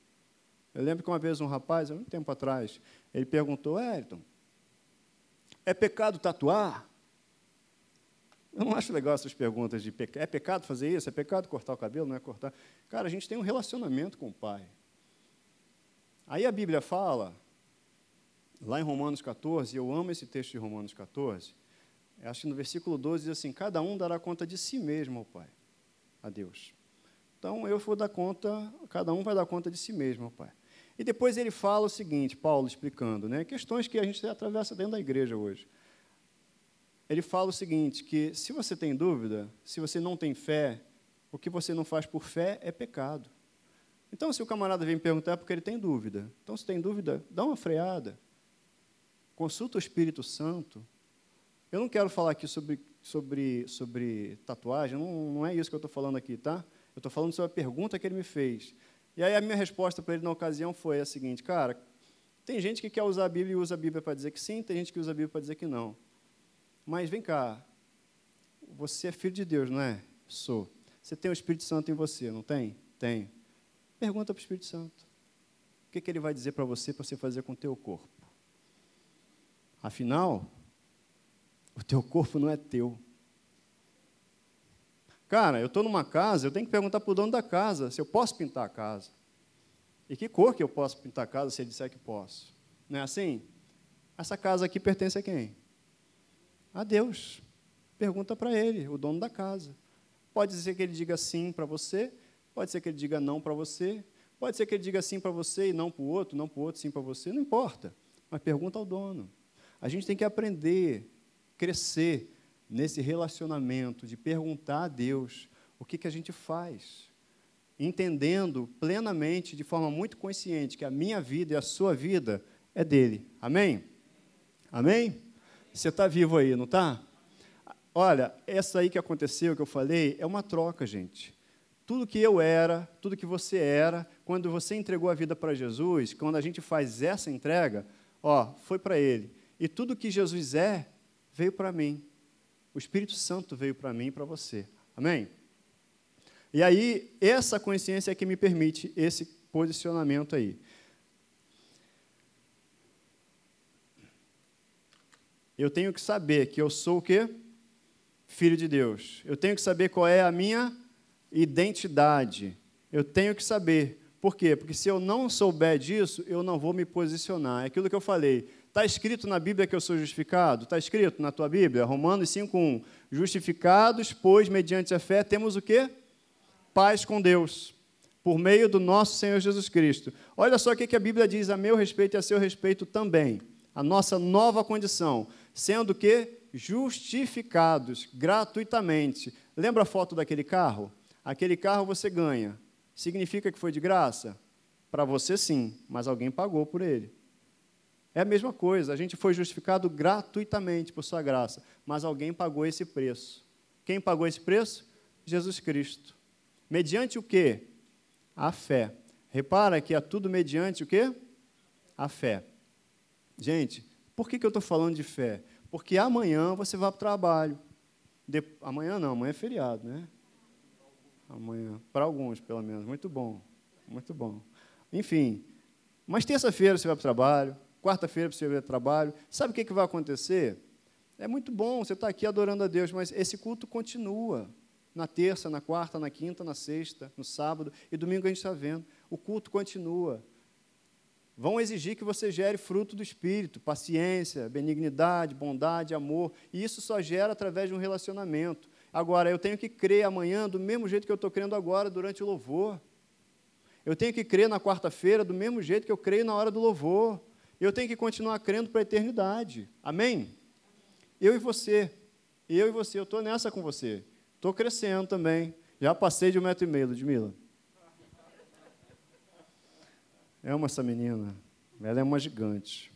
Eu lembro que uma vez um rapaz, há muito tempo atrás, ele perguntou, Elton, é pecado tatuar? Eu não acho legal essas perguntas de. É pecado fazer isso? É pecado cortar o cabelo? Não é cortar? Cara, a gente tem um relacionamento com o Pai. Aí a Bíblia fala, lá em Romanos 14, eu amo esse texto de Romanos 14, acho que no versículo 12 diz assim: Cada um dará conta de si mesmo ao Pai, a Deus. Então eu vou dar conta, cada um vai dar conta de si mesmo ao Pai. E depois ele fala o seguinte, Paulo explicando, né, questões que a gente atravessa dentro da igreja hoje. Ele fala o seguinte, que se você tem dúvida, se você não tem fé, o que você não faz por fé é pecado. Então, se o camarada vem perguntar, é porque ele tem dúvida. Então, se tem dúvida, dá uma freada. Consulta o Espírito Santo. Eu não quero falar aqui sobre, sobre, sobre tatuagem, não, não é isso que eu estou falando aqui, tá? Eu estou falando sobre a pergunta que ele me fez. E aí a minha resposta para ele na ocasião foi a seguinte, cara, tem gente que quer usar a Bíblia e usa a Bíblia para dizer que sim, tem gente que usa a Bíblia para dizer que não. Mas vem cá, você é filho de Deus, não é? Sou. Você tem o Espírito Santo em você, não tem? Tem. Pergunta para o Espírito Santo. O que, que ele vai dizer para você para você fazer com o teu corpo? Afinal, O teu corpo não é teu. Cara, eu estou numa casa, eu tenho que perguntar para o dono da casa se eu posso pintar a casa. E que cor que eu posso pintar a casa se ele disser que posso? Não é assim? Essa casa aqui pertence a quem? A Deus. Pergunta para ele, o dono da casa. Pode ser que ele diga sim para você, pode ser que ele diga não para você, pode ser que ele diga sim para você e não para o outro, não para o outro, sim para você, não importa. Mas pergunta ao dono. A gente tem que aprender, crescer nesse relacionamento de perguntar a Deus o que, que a gente faz, entendendo plenamente, de forma muito consciente, que a minha vida e a sua vida é dele. Amém? Amém? Você está vivo aí, não está? Olha, essa aí que aconteceu, que eu falei, é uma troca, gente. Tudo que eu era, tudo que você era, quando você entregou a vida para Jesus, quando a gente faz essa entrega, ó, foi para Ele. E tudo que Jesus é, veio para mim. O Espírito Santo veio para mim e para você. Amém? E aí, essa consciência é que me permite esse posicionamento aí. Eu tenho que saber que eu sou o quê? Filho de Deus. Eu tenho que saber qual é a minha identidade. Eu tenho que saber. Por quê? Porque se eu não souber disso, eu não vou me posicionar. É aquilo que eu falei. Está escrito na Bíblia que eu sou justificado? Está escrito na tua Bíblia? Romanos 5,1. Justificados, pois, mediante a fé, temos o quê? Paz com Deus, por meio do nosso Senhor Jesus Cristo. Olha só o que a Bíblia diz a meu respeito e a seu respeito também. A nossa nova condição, sendo que justificados gratuitamente. Lembra a foto daquele carro? Aquele carro você ganha. Significa que foi de graça? Para você sim, mas alguém pagou por ele. É a mesma coisa, a gente foi justificado gratuitamente por sua graça, mas alguém pagou esse preço. Quem pagou esse preço? Jesus Cristo. Mediante o quê? A fé. Repara que é tudo mediante o quê? A fé. Gente, por que, que eu estou falando de fé? Porque amanhã você vai para o trabalho. De... Amanhã não, amanhã é feriado, né? Amanhã, para alguns, pelo menos. Muito bom, muito bom. Enfim, mas terça-feira você vai para o trabalho, quarta-feira você vai trabalho. Sabe o que, que vai acontecer? É muito bom, você está aqui adorando a Deus, mas esse culto continua. Na terça, na quarta, na quinta, na sexta, no sábado e domingo a gente está vendo. O culto continua. Vão exigir que você gere fruto do Espírito, paciência, benignidade, bondade, amor. E isso só gera através de um relacionamento. Agora, eu tenho que crer amanhã do mesmo jeito que eu estou crendo agora, durante o louvor. Eu tenho que crer na quarta-feira do mesmo jeito que eu creio na hora do louvor. Eu tenho que continuar crendo para a eternidade. Amém? Eu e você. Eu e você. Eu estou nessa com você. Estou crescendo também. Já passei de um metro e meio, Ludmila. Uma essa menina. Ela é uma gigante.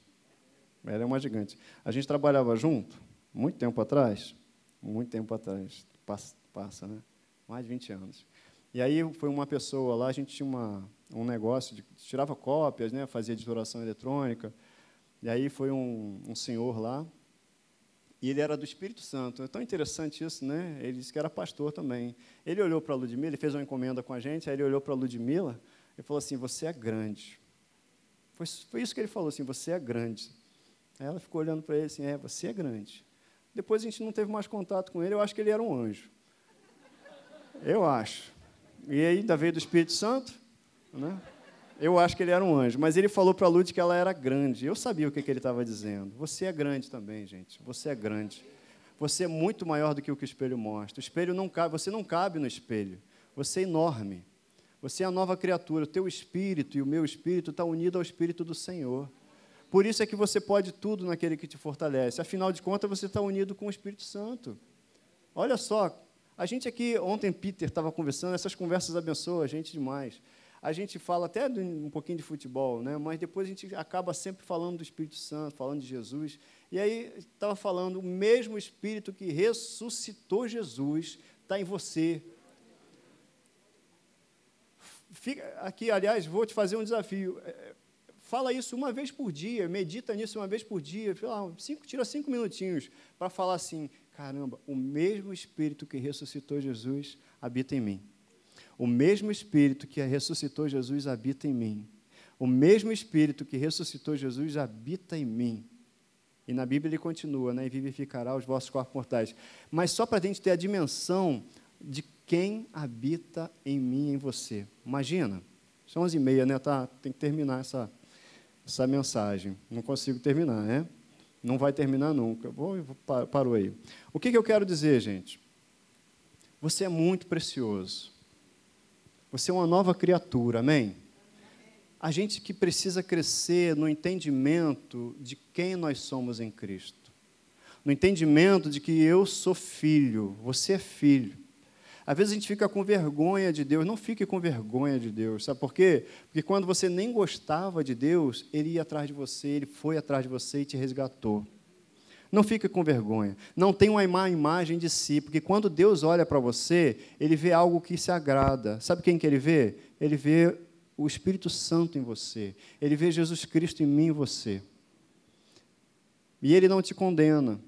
Ela é uma gigante. A gente trabalhava junto, muito tempo atrás. Muito tempo atrás. Passa, passa né? Mais de 20 anos. E aí foi uma pessoa lá, a gente tinha uma, um negócio, de, tirava cópias, né, fazia editoração eletrônica. E aí foi um, um senhor lá, e ele era do Espírito Santo. É tão interessante isso, né? Ele disse que era pastor também. Ele olhou para a Ludmila, ele fez uma encomenda com a gente, aí ele olhou para a Ludmila e falou assim: Você é grande. Foi, foi isso que ele falou assim: Você é grande. Aí ela ficou olhando para ele assim: É, você é grande. Depois a gente não teve mais contato com ele, eu acho que ele era um anjo. Eu acho. E ainda veio do Espírito Santo, né? Eu acho que ele era um anjo, mas ele falou para a Lud que ela era grande. Eu sabia o que, que ele estava dizendo. Você é grande também, gente. Você é grande. Você é muito maior do que o que o espelho mostra. O espelho não cabe, você não cabe no espelho. Você é enorme. Você é a nova criatura. O teu espírito e o meu espírito está unido ao espírito do Senhor. Por isso é que você pode tudo naquele que te fortalece. Afinal de contas, você está unido com o Espírito Santo. Olha só, a gente aqui, ontem Peter estava conversando, essas conversas abençoam a gente demais. A gente fala até um pouquinho de futebol, né? mas depois a gente acaba sempre falando do Espírito Santo, falando de Jesus. E aí estava falando, o mesmo Espírito que ressuscitou Jesus está em você. Fica aqui, aliás, vou te fazer um desafio. É, fala isso uma vez por dia, medita nisso uma vez por dia, lá, cinco, tira cinco minutinhos para falar assim: caramba, o mesmo Espírito que ressuscitou Jesus habita em mim. O mesmo Espírito que ressuscitou Jesus habita em mim. O mesmo Espírito que ressuscitou Jesus habita em mim. E na Bíblia ele continua, né? E vivificará os vossos corpos mortais. Mas só para a gente ter a dimensão de quem habita em mim e em você. Imagina, são 11 e meia, né? Tá, tem que terminar essa, essa mensagem. Não consigo terminar, né? Não vai terminar nunca. Vou, vou, parou aí. O que, que eu quero dizer, gente? Você é muito precioso. Você é uma nova criatura, amém? A gente que precisa crescer no entendimento de quem nós somos em Cristo. No entendimento de que eu sou filho, você é filho. Às vezes a gente fica com vergonha de Deus. Não fique com vergonha de Deus. Sabe por quê? Porque quando você nem gostava de Deus, Ele ia atrás de você, Ele foi atrás de você e te resgatou. Não fique com vergonha. Não tenha uma má imagem de si, porque quando Deus olha para você, Ele vê algo que se agrada. Sabe quem que Ele vê? Ele vê o Espírito Santo em você. Ele vê Jesus Cristo em mim e você. E Ele não te condena.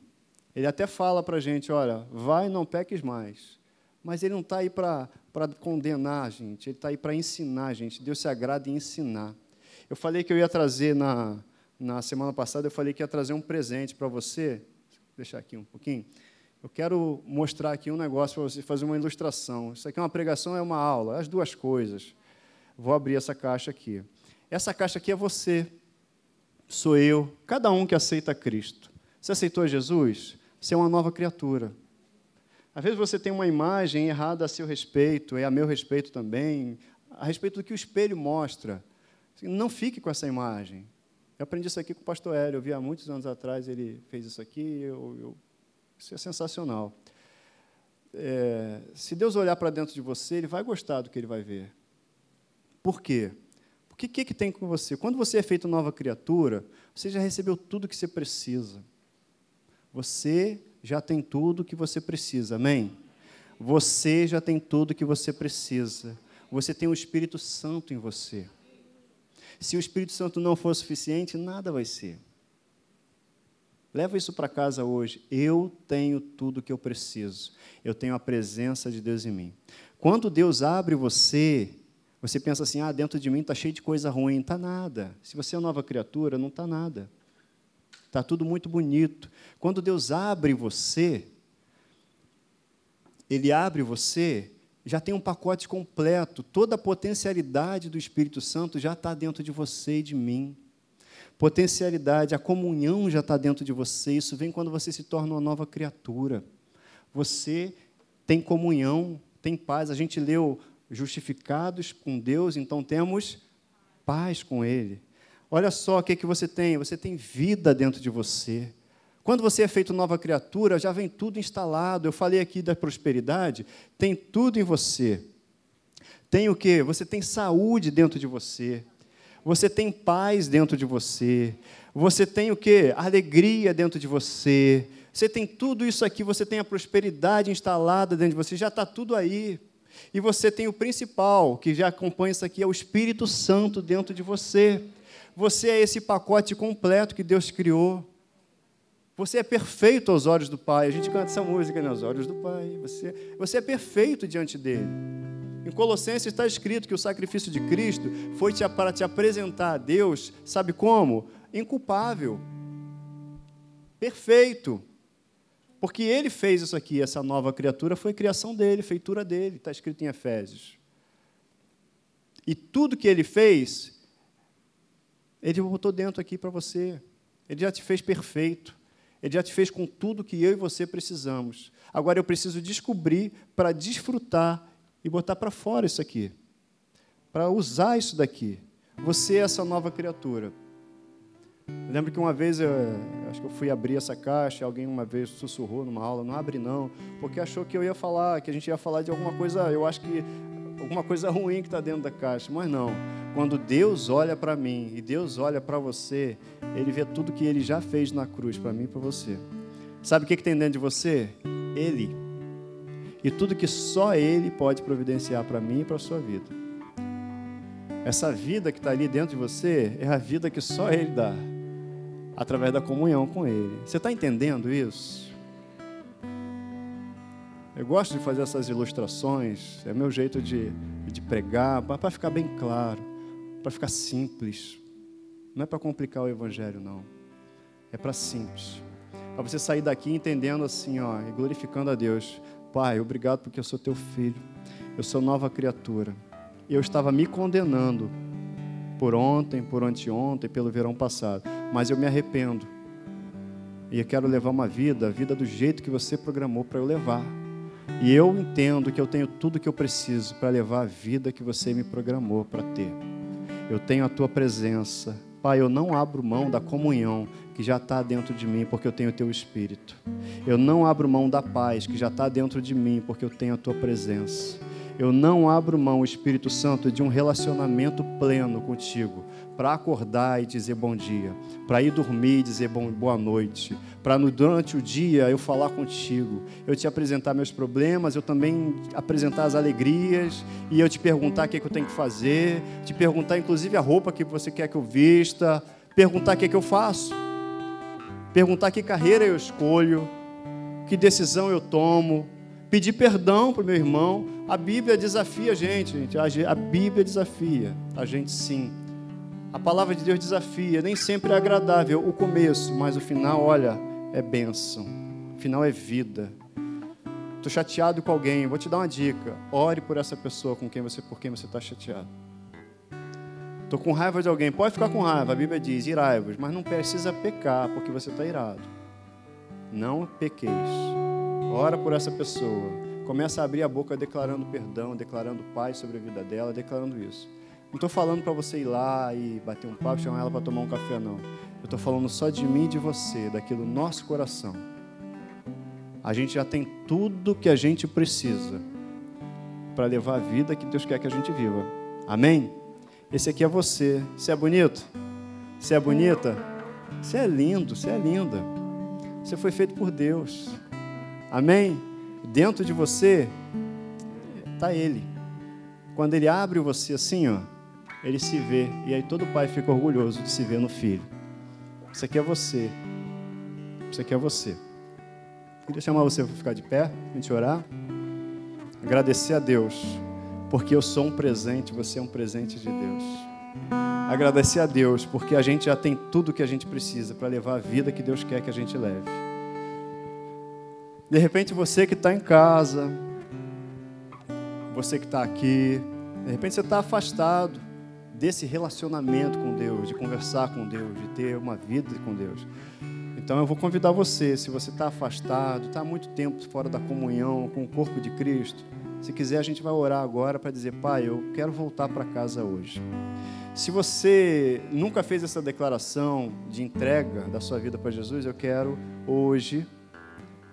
Ele até fala para a gente, olha, vai, não peques mais. Mas Ele não está aí para condenar a gente, Ele está aí para ensinar a gente. Deus se agrada em ensinar. Eu falei que eu ia trazer na, na semana passada eu falei que ia trazer um presente para você. Vou deixar aqui um pouquinho. Eu quero mostrar aqui um negócio para você fazer uma ilustração. Isso aqui é uma pregação, é uma aula, as duas coisas. Vou abrir essa caixa aqui. Essa caixa aqui é você, sou eu, cada um que aceita Cristo. Você aceitou Jesus? Você é uma nova criatura. Às vezes você tem uma imagem errada a seu respeito, é a meu respeito também, a respeito do que o espelho mostra. Não fique com essa imagem. Eu aprendi isso aqui com o pastor Hélio, eu vi há muitos anos atrás, ele fez isso aqui, eu, eu, isso é sensacional. É, se Deus olhar para dentro de você, Ele vai gostar do que Ele vai ver. Por quê? Porque o que, que tem com você? Quando você é feito nova criatura, você já recebeu tudo que você precisa. Você já tem tudo que você precisa, amém? Você já tem tudo que você precisa. Você tem o Espírito Santo em você. Se o Espírito Santo não for suficiente, nada vai ser. Leva isso para casa hoje. Eu tenho tudo que eu preciso. Eu tenho a presença de Deus em mim. Quando Deus abre você, você pensa assim: ah, dentro de mim está cheio de coisa ruim. Está nada. Se você é nova criatura, não está nada. Está tudo muito bonito. Quando Deus abre você, Ele abre você já tem um pacote completo, toda a potencialidade do Espírito Santo já está dentro de você e de mim. Potencialidade, a comunhão já está dentro de você, isso vem quando você se torna uma nova criatura. Você tem comunhão, tem paz. A gente leu justificados com Deus, então temos paz com Ele. Olha só o que, que você tem: você tem vida dentro de você. Quando você é feito nova criatura, já vem tudo instalado. Eu falei aqui da prosperidade, tem tudo em você. Tem o quê? Você tem saúde dentro de você. Você tem paz dentro de você. Você tem o quê? Alegria dentro de você. Você tem tudo isso aqui, você tem a prosperidade instalada dentro de você, já está tudo aí. E você tem o principal, que já acompanha isso aqui, é o Espírito Santo dentro de você. Você é esse pacote completo que Deus criou. Você é perfeito aos olhos do Pai. A gente canta essa música, né? Aos olhos do Pai. Você, você é perfeito diante dele. Em Colossenses está escrito que o sacrifício de Cristo foi para te apresentar a Deus, sabe como? Inculpável. Perfeito. Porque ele fez isso aqui, essa nova criatura foi criação dele, feitura dele, está escrito em Efésios. E tudo que ele fez, ele botou dentro aqui para você. Ele já te fez perfeito. Ele já te fez com tudo que eu e você precisamos. Agora eu preciso descobrir para desfrutar e botar para fora isso aqui. Para usar isso daqui. Você é essa nova criatura. Eu lembro que uma vez, eu, acho que eu fui abrir essa caixa, alguém uma vez sussurrou numa aula, não abre não, porque achou que eu ia falar, que a gente ia falar de alguma coisa, eu acho que alguma coisa ruim que está dentro da caixa, mas não. Quando Deus olha para mim e Deus olha para você, Ele vê tudo que Ele já fez na cruz para mim e para você. Sabe o que, que tem dentro de você? Ele. E tudo que só Ele pode providenciar para mim e para a sua vida. Essa vida que está ali dentro de você é a vida que só Ele dá, através da comunhão com Ele. Você está entendendo isso? Eu gosto de fazer essas ilustrações, é meu jeito de, de pregar, para ficar bem claro para ficar simples. Não é para complicar o Evangelho, não. é para simples. Para você sair daqui entendendo assim, ó, e glorificando a Deus. Pai, obrigado porque eu sou teu filho. Eu sou nova criatura. Eu estava me condenando por ontem, por anteontem, pelo verão passado, mas eu me arrependo. E eu quero levar uma vida, a vida do jeito que você programou para eu levar. E eu entendo que eu tenho tudo que eu preciso para levar a vida que você me programou para ter. Eu tenho a tua presença. Pai, eu não abro mão da comunhão que já está dentro de mim, porque eu tenho o teu espírito. Eu não abro mão da paz que já está dentro de mim, porque eu tenho a tua presença. Eu não abro mão, Espírito Santo, de um relacionamento pleno contigo, para acordar e dizer bom dia, para ir dormir e dizer bom, boa noite, para durante o dia eu falar contigo, eu te apresentar meus problemas, eu também apresentar as alegrias e eu te perguntar o que, é que eu tenho que fazer, te perguntar inclusive a roupa que você quer que eu vista, perguntar o que, é que eu faço, perguntar que carreira eu escolho, que decisão eu tomo, pedir perdão para o meu irmão. A Bíblia desafia a gente, gente. A Bíblia desafia a gente sim. A palavra de Deus desafia. Nem sempre é agradável o começo, mas o final, olha, é bênção. O final é vida. Estou chateado com alguém, vou te dar uma dica. Ore por essa pessoa com quem você, por quem você está chateado. Estou com raiva de alguém, pode ficar com raiva. A Bíblia diz, irai-vos, mas não precisa pecar porque você está irado. Não pequeis. Ora por essa pessoa. Começa a abrir a boca declarando perdão, declarando paz sobre a vida dela, declarando isso. Não estou falando para você ir lá e bater um papo, chamar ela para tomar um café, não. Eu estou falando só de mim e de você, daqui do nosso coração. A gente já tem tudo que a gente precisa para levar a vida que Deus quer que a gente viva. Amém? Esse aqui é você. Você é bonito? Você é bonita? Você é lindo, você é linda. Você foi feito por Deus. Amém? Dentro de você está Ele. Quando Ele abre você assim, ó, Ele se vê. E aí todo pai fica orgulhoso de se ver no filho. Isso aqui é você. Isso aqui é você. Queria chamar você para ficar de pé, a gente orar. Agradecer a Deus, porque eu sou um presente, você é um presente de Deus. Agradecer a Deus, porque a gente já tem tudo que a gente precisa para levar a vida que Deus quer que a gente leve. De repente você que está em casa, você que está aqui, de repente você está afastado desse relacionamento com Deus, de conversar com Deus, de ter uma vida com Deus. Então eu vou convidar você, se você está afastado, está muito tempo fora da comunhão com o corpo de Cristo, se quiser a gente vai orar agora para dizer, Pai, eu quero voltar para casa hoje. Se você nunca fez essa declaração de entrega da sua vida para Jesus, eu quero hoje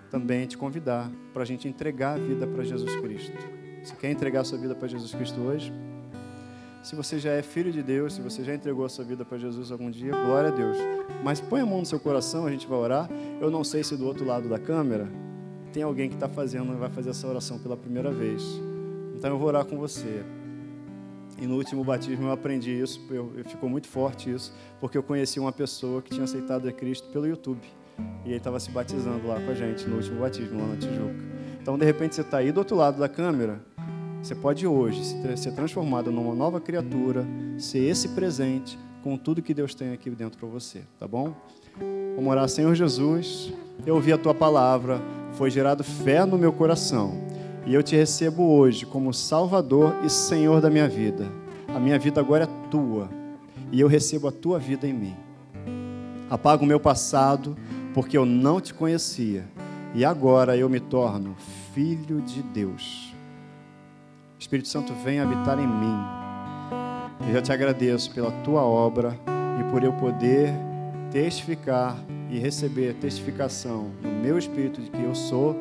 também te convidar para a gente entregar a vida para Jesus Cristo. Você quer entregar a sua vida para Jesus Cristo hoje? Se você já é filho de Deus, se você já entregou a sua vida para Jesus algum dia, glória a Deus. Mas põe a mão no seu coração, a gente vai orar. Eu não sei se do outro lado da câmera tem alguém que está fazendo, vai fazer essa oração pela primeira vez. Então eu vou orar com você. E no último batismo eu aprendi isso, eu, eu ficou muito forte isso, porque eu conheci uma pessoa que tinha aceitado a Cristo pelo YouTube. E ele estava se batizando lá com a gente no último batismo, lá na Tijuca. Então, de repente, você está aí do outro lado da câmera. Você pode hoje ser transformado numa nova criatura, ser esse presente com tudo que Deus tem aqui dentro para você, tá bom? Vamos orar, Senhor Jesus. Eu ouvi a tua palavra, foi gerado fé no meu coração. E eu te recebo hoje como Salvador e Senhor da minha vida. A minha vida agora é tua. E eu recebo a tua vida em mim. Apaga o meu passado, porque eu não te conhecia e agora eu me torno filho de Deus. Espírito Santo, vem habitar em mim. Eu já te agradeço pela tua obra e por eu poder testificar e receber testificação no meu espírito de que eu sou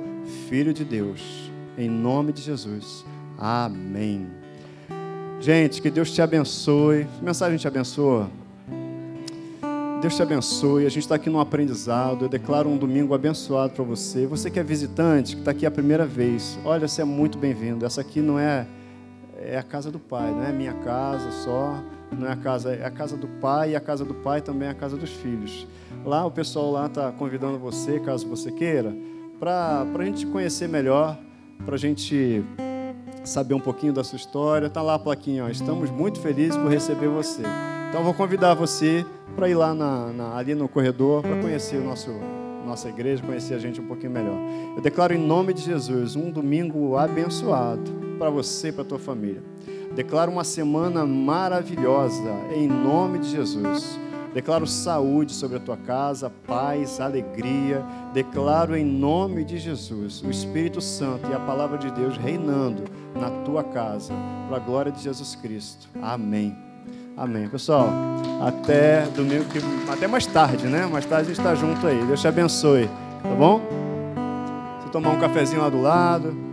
filho de Deus. Em nome de Jesus. Amém. Gente, que Deus te abençoe. A mensagem te abençoa. Deus te abençoe. A gente está aqui no aprendizado. Eu declaro um domingo abençoado para você. Você que é visitante, que está aqui a primeira vez, olha, você é muito bem-vindo. Essa aqui não é, é a casa do Pai, não é minha casa só, não é a casa, é a casa do Pai e a casa do Pai também é a casa dos filhos. Lá o pessoal lá está convidando você, caso você queira, para a gente conhecer melhor, para a gente saber um pouquinho da sua história. Está lá a plaquinha, ó. estamos muito felizes por receber você. Então, vou convidar você para ir lá na, na, ali no corredor para conhecer o nosso nossa igreja, conhecer a gente um pouquinho melhor. Eu declaro em nome de Jesus um domingo abençoado para você e para tua família. Declaro uma semana maravilhosa em nome de Jesus. Declaro saúde sobre a tua casa, paz, alegria. Declaro em nome de Jesus o Espírito Santo e a palavra de Deus reinando na tua casa, para a glória de Jesus Cristo. Amém. Amém. Pessoal, até domingo, até mais tarde, né? Mais tarde a gente está junto aí. Deus te abençoe, tá bom? Você tomar um cafezinho lá do lado.